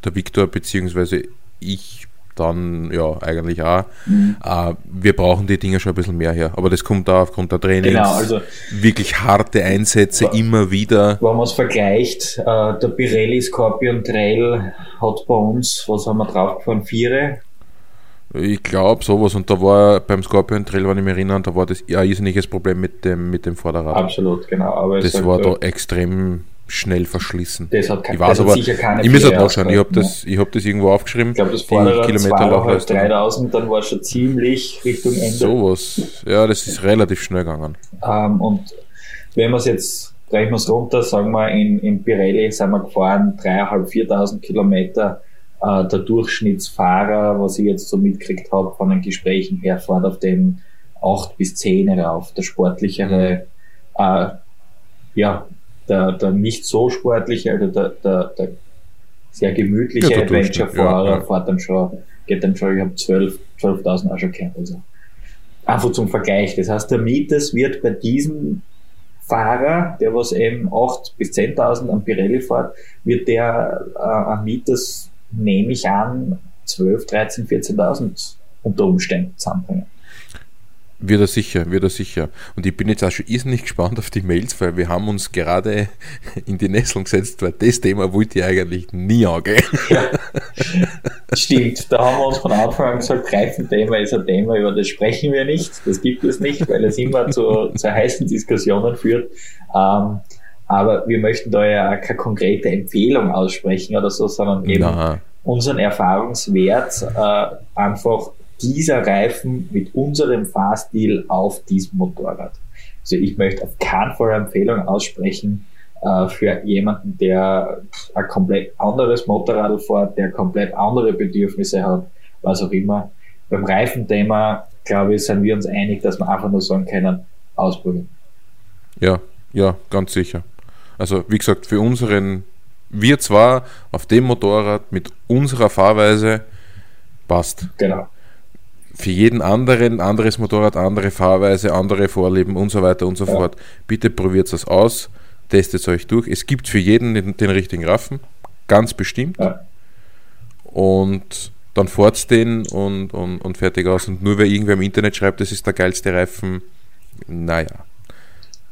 der Viktor bzw. ich dann ja eigentlich auch. Mhm. Äh, wir brauchen die Dinge schon ein bisschen mehr her. Aber das kommt da aufgrund der Trainings. Genau, also wirklich harte Einsätze war, immer wieder. Wenn man es vergleicht, äh, der Pirelli Scorpion Trail hat bei uns, was haben wir draufgefahren, Viere. Ich glaube sowas und da war beim Scorpion Trail, wenn ich mich erinnere, da war das ja ein irrsinniges Problem mit dem, mit dem Vorderrad. Absolut, genau. Aber das war da extrem schnell verschlissen. Das hat, kein, ich weiß aber, sicher keine ich muss halt nachschauen, ich habe das, ich hab das irgendwo aufgeschrieben. Ich glaube, das Vorderrad Kilometer 3000, dann war es schon ziemlich Richtung Ende. Sowas, ja, das ist relativ schnell gegangen. Ähm, und wenn wir es jetzt, brechen wir es runter, sagen wir, in, in Pirelli sind wir gefahren, 3.500, 4.000 Kilometer, äh, der Durchschnittsfahrer, was ich jetzt so mitgekriegt habe von den Gesprächen her, fährt auf den 8 bis 10 rauf, der sportlichere, mhm. äh, ja, der, der nicht so sportliche, also der, der, der sehr gemütliche ja, Adventure-Fahrer ja, ja. fährt dann schon, geht dann schon, ich habe 12, 12.000 auch schon gehört. Also einfach zum Vergleich. Das heißt, der Mieters wird bei diesem Fahrer, der was eben 8 bis 10.000 am Pirelli fährt, wird der äh, am Mieters, nehme ich an, 12, 13, 14.000 unter Umständen zusammenbringen. Wird er sicher, wird er sicher. Und ich bin jetzt auch schon irrsinnig gespannt auf die Mails, weil wir haben uns gerade in die Nesseln gesetzt, weil das Thema wollte ich eigentlich nie angehen. Ja, stimmt. Da haben wir uns von Anfang an gesagt, Reifenthema ist ein Thema, über das sprechen wir nicht. Das gibt es nicht, weil es immer zu, zu heißen Diskussionen führt. Ähm, aber wir möchten da ja keine konkrete Empfehlung aussprechen oder so, sondern eben Nein. unseren Erfahrungswert äh, einfach dieser Reifen mit unserem Fahrstil auf diesem Motorrad. Also ich möchte auf keinen Fall eine Empfehlung aussprechen äh, für jemanden, der ein komplett anderes Motorrad fährt, der komplett andere Bedürfnisse hat, was auch immer. Beim Reifenthema, glaube ich, sind wir uns einig, dass wir einfach nur sagen können, ausprobieren. Ja, ja, ganz sicher. Also wie gesagt, für unseren, wir zwar auf dem Motorrad mit unserer Fahrweise passt. Genau für jeden anderen, anderes Motorrad, andere Fahrweise, andere Vorlieben und so weiter und so ja. fort. Bitte probiert es aus, testet es euch durch. Es gibt für jeden den, den richtigen Raffen, ganz bestimmt. Ja. Und dann fahrt den und, und, und fertig aus. Und nur wer irgendwer im Internet schreibt, das ist der geilste Reifen, naja.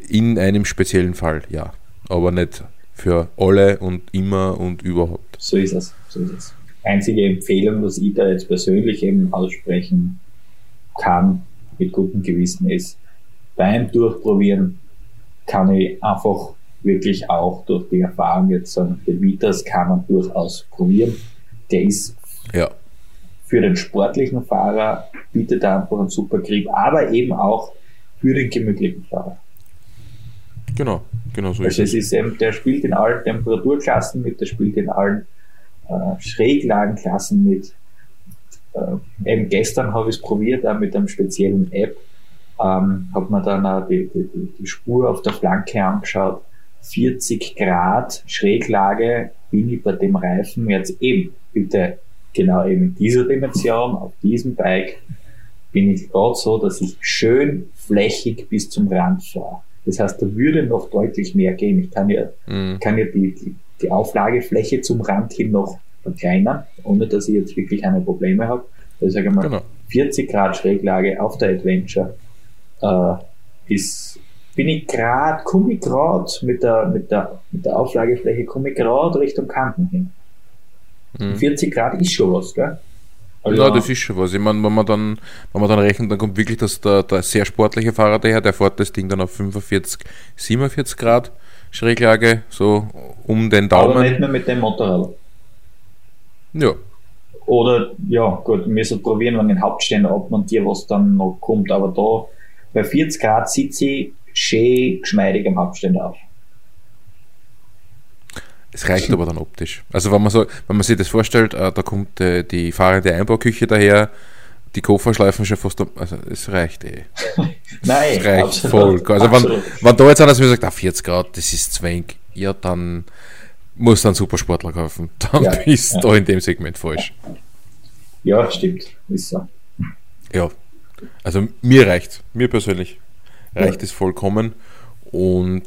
In einem speziellen Fall, ja. Aber nicht für alle und immer und überhaupt. So ist es. So ist es einzige Empfehlung, was ich da jetzt persönlich eben aussprechen kann, mit gutem Gewissen ist, beim Durchprobieren kann ich einfach wirklich auch durch die Erfahrung jetzt sagen, den Vitas kann man durchaus probieren. Der ist ja. für den sportlichen Fahrer, bietet einfach einen super Grip, aber eben auch für den gemütlichen Fahrer. Genau, genau so also ist es. Ist eben, der spielt in allen Temperaturklassen mit, der spielt in allen äh, Schräglagenklassen mit. Äh, eben gestern habe ich es probiert, auch mit einem speziellen App. Ähm, habe mir dann auch die, die, die Spur auf der Flanke angeschaut 40 Grad Schräglage bin ich bei dem Reifen jetzt eben, bitte genau eben in dieser Dimension, auf diesem Bike, bin ich gerade so, dass ich schön flächig bis zum Rand fahre. Das heißt, da würde noch deutlich mehr gehen. Ich kann ja, mhm. kann ja die, die, die Auflagefläche zum Rand hin noch verkleinern, ohne dass ich jetzt wirklich eine Probleme habe. Also sage mal, genau. 40 Grad Schräglage auf der Adventure äh, ist bin ich gerade, komme ich gerade mit der, mit der, mit der Auflagefläche, komme ich gerade Richtung Kanten hin. Mhm. 40 Grad ist schon was, gell? Also, ja, das ist schon was. Ich meine, wenn man dann, wenn man dann rechnet, dann kommt wirklich das, der, der sehr sportliche Fahrer daher, der fährt das Ding dann auf 45, 47 Grad Schräglage, so um den Daumen. Aber nicht mehr mit dem Motorrad. Ja. Oder, ja, gut, wir müssen probieren, wenn den Hauptständer abmontieren, was dann noch kommt, aber da bei 40 Grad sitze ich schön geschmeidig am Hauptständer auf. Es reicht aber dann optisch. Also wenn man so, wenn man sich das vorstellt, äh, da kommt äh, die fahrende Einbauküche daher, die Kofferschleifen schon fast, also es reicht eh. [laughs] Nein, es reicht absolut, voll. Also wenn, wenn da jetzt einer mir sagt, ah, 40 Grad, das ist zu wenig, ja dann muss dann Supersportler kaufen. [laughs] Dann ja, bist du ja. da in dem Segment falsch. Ja, stimmt. Ist so. Ja. Also mir reicht, mir persönlich reicht es vollkommen. Und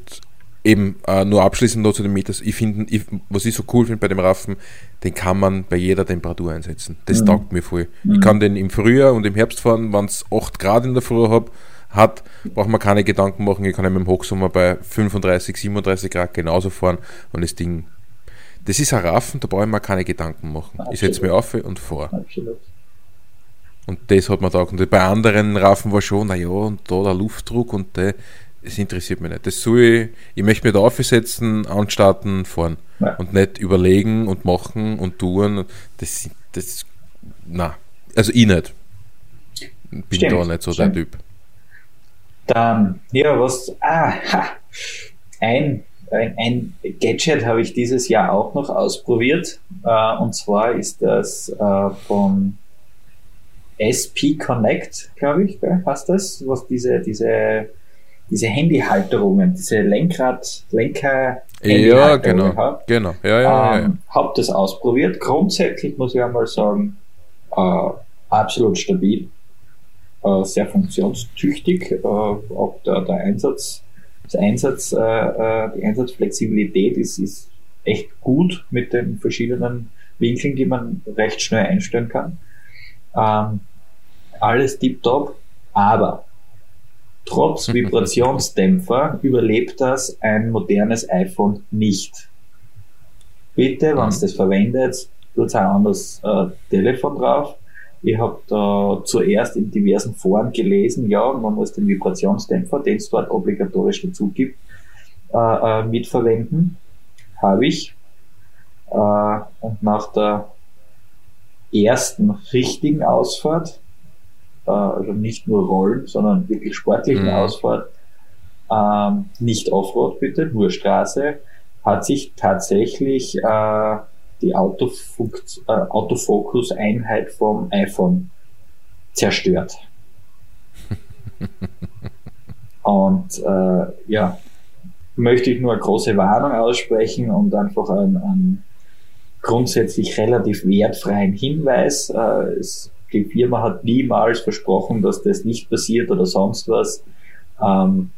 eben äh, nur abschließend noch zu den Meters. Ich finde, was ich so cool finde bei dem Raffen, den kann man bei jeder Temperatur einsetzen. Das mhm. taugt mir voll. Mhm. Ich kann den im Frühjahr und im Herbst fahren, wenn es 8 Grad in der Früh hab, hat, braucht man keine Gedanken machen. Ich kann ihn im Hochsommer bei 35, 37 Grad genauso fahren und das Ding. Das ist ein Raffen, da brauche ich mir keine Gedanken machen. Absolut. Ich setze mich auf und fahre. Absolut. Und das hat man da. Und bei anderen Raffen war schon, naja, und da der Luftdruck und der, das interessiert mich nicht. Das soll ich, ich möchte mich da aufsetzen, anstarten, fahren. Ja. Und nicht überlegen und machen und tun. Das, das, na, also ich nicht. Bin stimmt, da nicht so stimmt. der Typ. Dann, ja, was, ah, ha, ein, ein, ein Gadget habe ich dieses Jahr auch noch ausprobiert. Äh, und zwar ist das äh, von SP Connect, glaube ich, heißt das, was diese, diese, diese Handyhalterungen, diese Lenkrad, Lenker, ja, genau, hat. genau, ja, ja, ähm, ja. Hab das ausprobiert. Grundsätzlich muss ich einmal sagen, äh, absolut stabil, äh, sehr funktionstüchtig, äh, auch der, der Einsatz, das Einsatz, äh, äh, die Einsatzflexibilität ist, ist echt gut mit den verschiedenen Winkeln, die man recht schnell einstellen kann. Ähm, alles tiptop, aber trotz [laughs] Vibrationsdämpfer überlebt das ein modernes iPhone nicht. Bitte, wenn ihr mhm. das verwendet, tut ein anderes äh, Telefon drauf. Ich habe da zuerst in diversen Foren gelesen, ja, man muss den Vibrationsdämpfer, den es dort obligatorisch dazu gibt, äh, äh, mitverwenden. Habe ich. Äh, und nach der ersten richtigen Ausfahrt also nicht nur Rollen, sondern wirklich sportlichen mhm. Ausfahrt, ähm, nicht Offroad bitte, nur Straße, hat sich tatsächlich äh, die Autofokus, äh, Autofokus-Einheit vom iPhone zerstört. [laughs] und äh, ja, möchte ich nur eine große Warnung aussprechen und einfach einen, einen grundsätzlich relativ wertfreien Hinweis. Äh, es die Firma hat niemals versprochen, dass das nicht passiert oder sonst was. Ähm,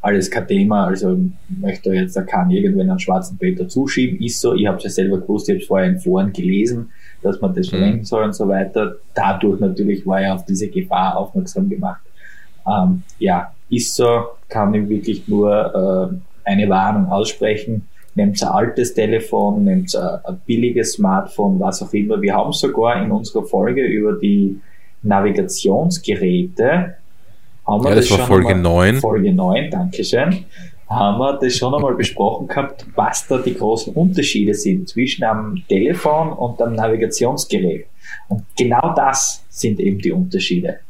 alles kein Thema, also möchte jetzt, da kann irgendwann einen schwarzen Peter zuschieben, ist so, ich habe es ja selber gewusst, ich habe es vorher in Foren gelesen, dass man das mhm. verwenden soll und so weiter. Dadurch natürlich war er auf diese Gefahr aufmerksam gemacht. Ähm, ja, ist so, kann ich wirklich nur äh, eine Warnung aussprechen nehmt ein altes Telefon, nehmt ein billiges Smartphone, was auch immer. Wir haben sogar in unserer Folge über die Navigationsgeräte haben wir ja, das, das war Folge einmal, 9. Folge 9, Dankeschön. Haben wir das schon einmal besprochen gehabt, was da die großen Unterschiede sind zwischen einem Telefon und einem Navigationsgerät. Und genau das sind eben die Unterschiede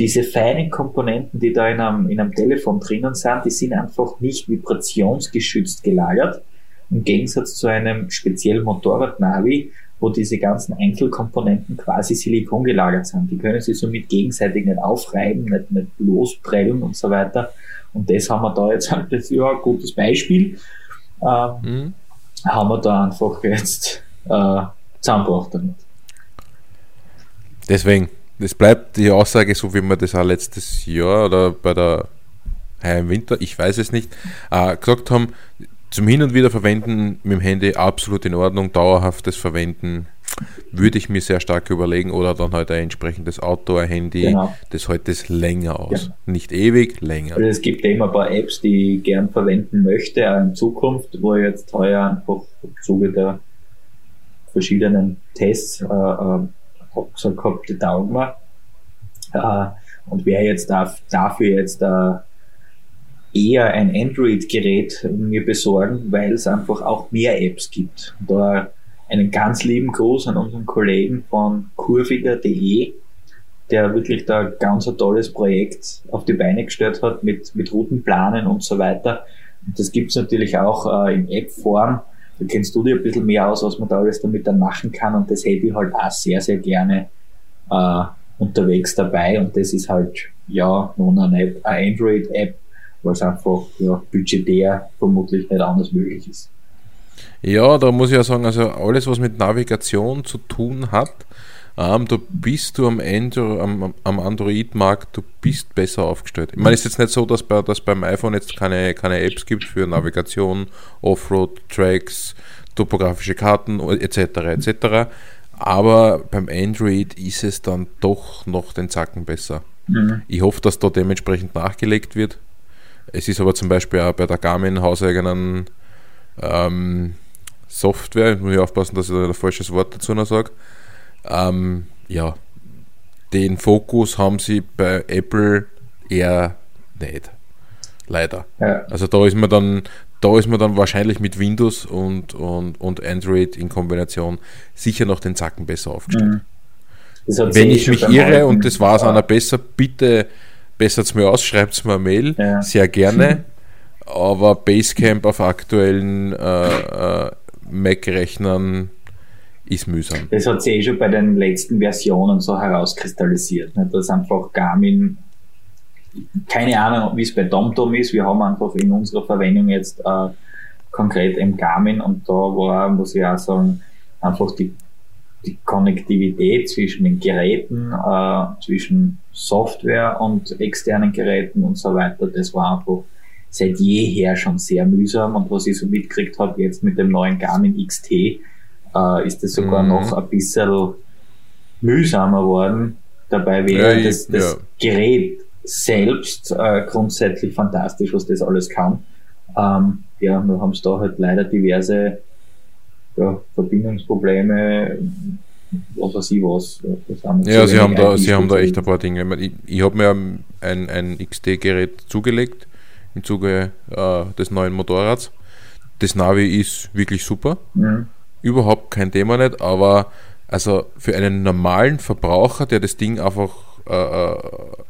diese feinen Komponenten, die da in einem, in einem Telefon drinnen sind, die sind einfach nicht vibrationsgeschützt gelagert. Im Gegensatz zu einem speziellen Motorrad-Navi, wo diese ganzen Einzelkomponenten quasi Silikon gelagert sind. Die können sich somit gegenseitig nicht aufreiben, nicht, nicht losprellen und so weiter. Und das haben wir da jetzt halt dafür ein gutes Beispiel. Ähm, mhm. Haben wir da einfach jetzt äh, zusammengebracht damit. Deswegen, das bleibt die Aussage, so wie wir das auch letztes Jahr oder bei der Heuer im Winter, ich weiß es nicht, äh, gesagt haben, zum Hin und Wieder verwenden mit dem Handy absolut in Ordnung, dauerhaftes Verwenden würde ich mir sehr stark überlegen oder dann halt ein entsprechendes Outdoor-Handy, genau. das hält es länger aus. Ja. Nicht ewig, länger. Also es gibt immer ein paar Apps, die ich gern verwenden möchte, auch in Zukunft, wo ich jetzt heuer einfach im Zuge der verschiedenen Tests äh, gesagt gehabt, die taugen mir. Äh, und wer jetzt darf, dafür jetzt äh, eher ein Android-Gerät mir besorgen, weil es einfach auch mehr Apps gibt. Da einen ganz lieben Gruß an unseren Kollegen von kurviger.de, der wirklich da ganz ein tolles Projekt auf die Beine gestellt hat mit, mit Routenplanen und so weiter. Und das gibt's natürlich auch äh, in App-Form. Da kennst du dir ein bisschen mehr aus, was man da alles damit dann machen kann. Und das hätte ich halt auch sehr, sehr gerne äh, unterwegs dabei. Und das ist halt, ja, nun eine, eine Android-App, was einfach ja, budgetär vermutlich nicht anders möglich ist. Ja, da muss ich ja sagen, also alles, was mit Navigation zu tun hat, ähm, da bist du am, Andro am, am Android-Markt, du bist besser aufgestellt. Ich meine, es ist jetzt nicht so, dass, bei, dass beim iPhone jetzt keine, keine Apps gibt für Navigation, Offroad, Tracks, topografische Karten etc. etc. Aber beim Android ist es dann doch noch den Zacken besser. Mhm. Ich hoffe, dass da dementsprechend nachgelegt wird. Es ist aber zum Beispiel auch bei der Garmin hauseigenen ähm, Software, ich muss ich aufpassen, dass ich da ein falsches Wort dazu noch sage. Ähm, ja, den Fokus haben sie bei Apple eher nicht. Leider. Ja. Also da ist man dann, da ist man dann wahrscheinlich mit Windows und, und, und Android in Kombination sicher noch den Zacken besser aufgestellt. Mhm. Wenn ich mich irre und das war es ja. einer besser, bitte bessert es mir aus, schreibt es mir eine Mail, ja. sehr gerne. [laughs] Aber Basecamp auf aktuellen äh, äh, Mac-Rechnern ist mühsam. Das hat sich eh schon bei den letzten Versionen so herauskristallisiert, ne? dass einfach Garmin, keine Ahnung, wie es bei TomTom ist, wir haben einfach in unserer Verwendung jetzt äh, konkret im Garmin und da war, muss ich auch sagen, einfach die, die Konnektivität zwischen den Geräten, äh, zwischen Software und externen Geräten und so weiter, das war einfach seit jeher schon sehr mühsam und was ich so mitgekriegt habe jetzt mit dem neuen Garmin XT, äh, ist es sogar mhm. noch ein bisschen mühsamer worden. Dabei wäre ja, das, das ja. Gerät selbst äh, grundsätzlich fantastisch, was das alles kann. Ähm, ja, wir haben es da halt leider diverse ja, Verbindungsprobleme, was weiß ich was. Ja, sie haben, da, sie haben da echt ein paar Dinge. Ich, ich habe mir ein, ein XT-Gerät zugelegt im Zuge äh, des neuen Motorrads. Das Navi ist wirklich super. Mhm. Überhaupt kein Thema nicht, aber also für einen normalen Verbraucher, der das Ding einfach, äh, äh,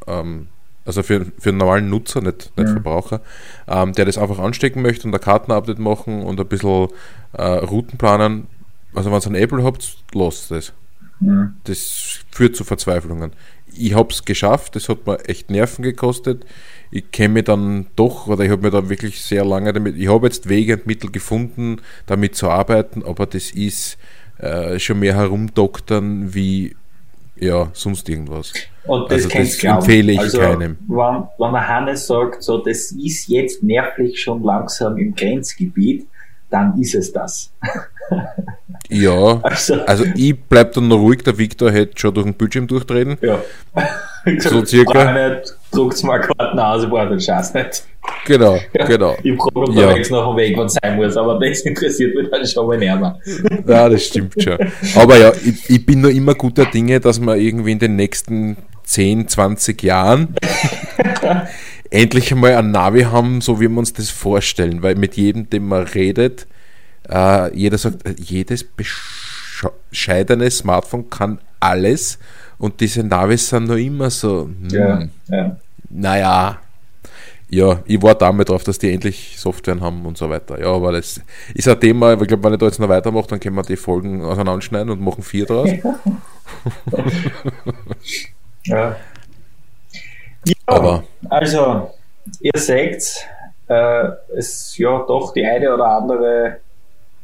ähm, also für, für einen normalen Nutzer, nicht, nicht mhm. Verbraucher, ähm, der das einfach anstecken möchte und ein Kartenupdate machen und ein bisschen äh, Routen planen, also wenn ihr ein Apple habt, lasst das. Mhm. Das führt zu Verzweiflungen. Ich habe es geschafft, das hat mir echt Nerven gekostet ich kenne mich dann doch, oder ich habe mir da wirklich sehr lange damit, ich habe jetzt Wege und Mittel gefunden, damit zu arbeiten, aber das ist äh, schon mehr herumdoktern wie ja, sonst irgendwas. Und das, also das empfehle ich also, keinem. Wenn, wenn der Hannes sagt, so, das ist jetzt nervlich schon langsam im Grenzgebiet, dann ist es das. [laughs] ja, also, also ich bleibe dann noch ruhig, der Victor hätte schon durch den Bildschirm durchtreten. Ja. [laughs] so circa. Druckt mal aus, ich brauche den Scheiß nicht. Genau, [laughs] genau. ich brauche unterwegs ja. noch einen Weg, es sein muss, aber das interessiert mich dann schon mal näher. Ja, das stimmt schon. Aber ja, ich, ich bin nur immer guter Dinge, dass wir irgendwie in den nächsten 10, 20 Jahren endlich einmal ein Navi haben, so wie wir uns das vorstellen, weil mit jedem, dem man redet, äh, jeder sagt, äh, jedes bescheidene Smartphone kann alles und diese Navis sind noch immer so, hm, ja, ja. naja, ja, ich warte mal drauf, dass die endlich Software haben und so weiter. Ja, aber das ist ein Thema, ich glaube, wenn ich da jetzt noch weitermache, dann können wir die Folgen auseinanderschneiden und machen vier draus. [laughs] ja. [laughs] ja. aber also, ihr seht, äh, es ist ja doch die eine oder andere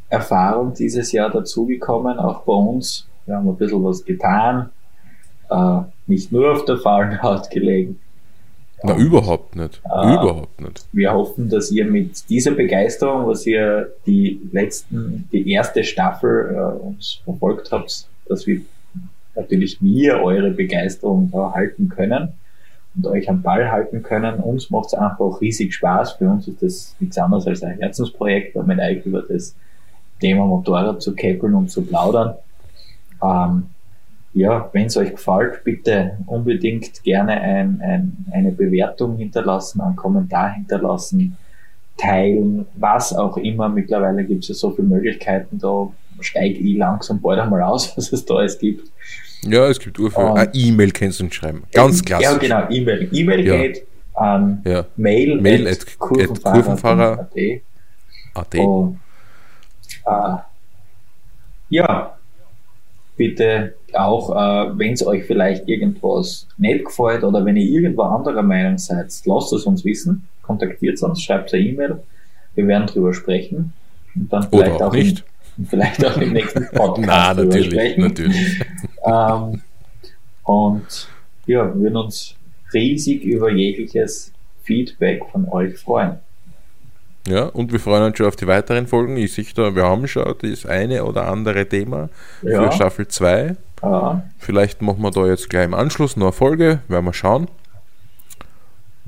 Erfahrung dieses Jahr dazugekommen, auch bei uns. Wir haben ein bisschen was getan, äh, nicht nur auf der faulen Haut gelegen. Na, und, überhaupt nicht. Äh, überhaupt nicht. Wir hoffen, dass ihr mit dieser Begeisterung, was ihr die letzten, die erste Staffel äh, uns verfolgt habt, dass wir natürlich wir eure Begeisterung da halten können und euch am Ball halten können. Uns macht es einfach riesig Spaß. Für uns ist das nichts anderes als ein Herzensprojekt, mit euch über das Thema Motorrad zu käppeln und zu plaudern. Ähm, ja, wenn es euch gefällt, bitte unbedingt gerne ein, ein, eine Bewertung hinterlassen, einen Kommentar hinterlassen, teilen, was auch immer. Mittlerweile gibt es ja so viele Möglichkeiten, da steige ich langsam bald einmal aus, [laughs] was es da alles gibt. Ja, es gibt Urführung. Eine E-Mail kannst du schreiben. Ganz klassisch. Ja, genau, E-Mail. E-Mail geht an ja. mail, mail at, at kurvenfahrer.at. Und, äh, ja, bitte auch, äh, wenn es euch vielleicht irgendwas nicht gefällt oder wenn ihr irgendwo anderer Meinung seid, lasst es uns wissen, kontaktiert uns, schreibt eine E-Mail, wir werden drüber sprechen. Und dann vielleicht oder auch, auch nicht. Im, [laughs] vielleicht auch im nächsten [laughs] Podcast. Nein, natürlich, natürlich. [laughs] Ähm, und ja, wir würden uns riesig über jegliches Feedback von euch freuen. Ja, und wir freuen uns schon auf die weiteren Folgen. Ich sehe da, wir haben schon das eine oder andere Thema ja. für Staffel 2. Ja. Vielleicht machen wir da jetzt gleich im Anschluss noch eine Folge, werden wir schauen.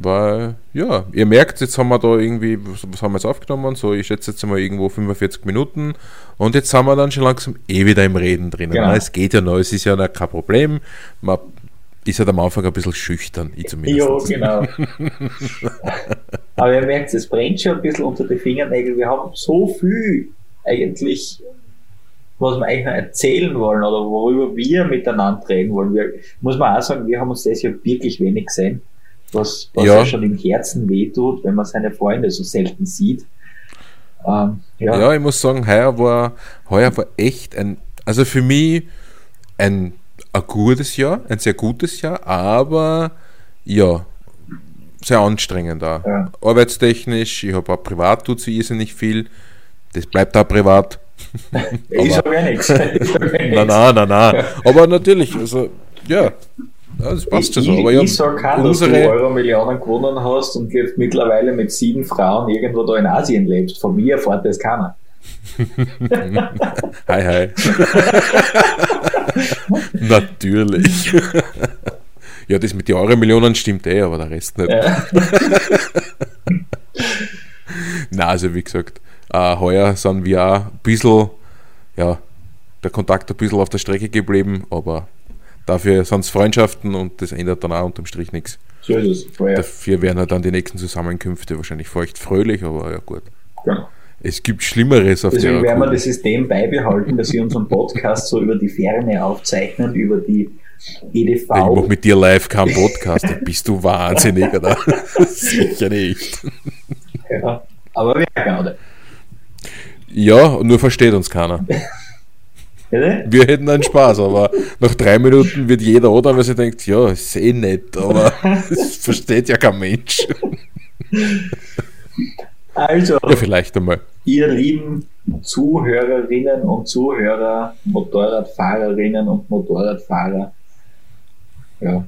Weil, ja, ihr merkt, jetzt haben wir da irgendwie, was haben wir jetzt aufgenommen? So, ich schätze jetzt mal irgendwo 45 Minuten und jetzt sind wir dann schon langsam eh wieder im Reden drin. Genau. Es geht ja noch, es ist ja noch kein Problem. Man ist halt am Anfang ein bisschen schüchtern, ich zumindest. Ja, genau. Aber ihr merkt, es brennt schon ein bisschen unter die Fingernägel. Wir haben so viel eigentlich, was wir eigentlich noch erzählen wollen oder worüber wir miteinander reden wollen. Wir, muss man auch sagen, wir haben uns das ja wirklich wenig gesehen, was, was ja. schon im Herzen wehtut, wenn man seine Freunde so selten sieht. Ähm, ja. ja, ich muss sagen, heuer war, heuer war echt ein, also für mich ein ein gutes Jahr, ein sehr gutes Jahr, aber ja, sehr anstrengend auch. Ja. Arbeitstechnisch, ich habe auch privat tut sie irrsinnig viel. Das bleibt auch privat. [laughs] ich sage ja nichts. Nein, nein, nein, nein. Aber natürlich, also ja, ja das passt schon so. Aber ich, ich sage kein, unsere... dass du Euro Millionen gewonnen hast und jetzt mittlerweile mit sieben Frauen irgendwo da in Asien lebst. Von mir erfahrt das keiner. [laughs] hi, hi. [laughs] Natürlich. ja, das mit den Euro-Millionen stimmt eh, aber der Rest nicht. Ja. [laughs] Na, also wie gesagt, äh, heuer sind wir auch ein bisschen, ja, der Kontakt ein bisschen auf der Strecke geblieben, aber dafür sind es Freundschaften und das ändert dann auch unterm Strich nichts. So ist es. Ja. Dafür werden dann die nächsten Zusammenkünfte wahrscheinlich feucht fröhlich, aber ja gut. Genau. Es gibt Schlimmeres auf Deswegen der werden wir das System beibehalten, dass wir unseren Podcast so über die Ferne aufzeichnen, über die EDV. Ich mach mit dir live keinen Podcast, da bist du wahnsinnig, oder? [laughs] Sicher nicht. Ja, aber wer gerade. Ja, nur versteht uns keiner. [laughs] Wir hätten einen Spaß, aber nach drei Minuten wird jeder oder, weil sie denkt, ja, ist eh nett, aber [laughs] das versteht ja kein Mensch. Also, ja, vielleicht einmal. Ihr lieben Zuhörerinnen und Zuhörer, Motorradfahrerinnen und Motorradfahrer, ja,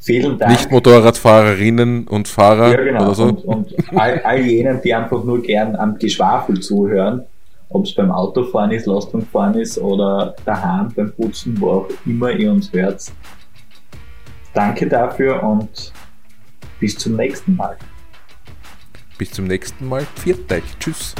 vielen Dank. Nicht Motorradfahrerinnen und Fahrer ja, genau. oder so. Und, und all, all jenen, die einfach nur gern am Geschwafel zuhören, ob es beim Autofahren ist, Lastwagenfahren ist oder daheim beim Putzen, wo auch immer ihr uns hört. Danke dafür und bis zum nächsten Mal. Bis zum nächsten Mal. Viert euch. Tschüss.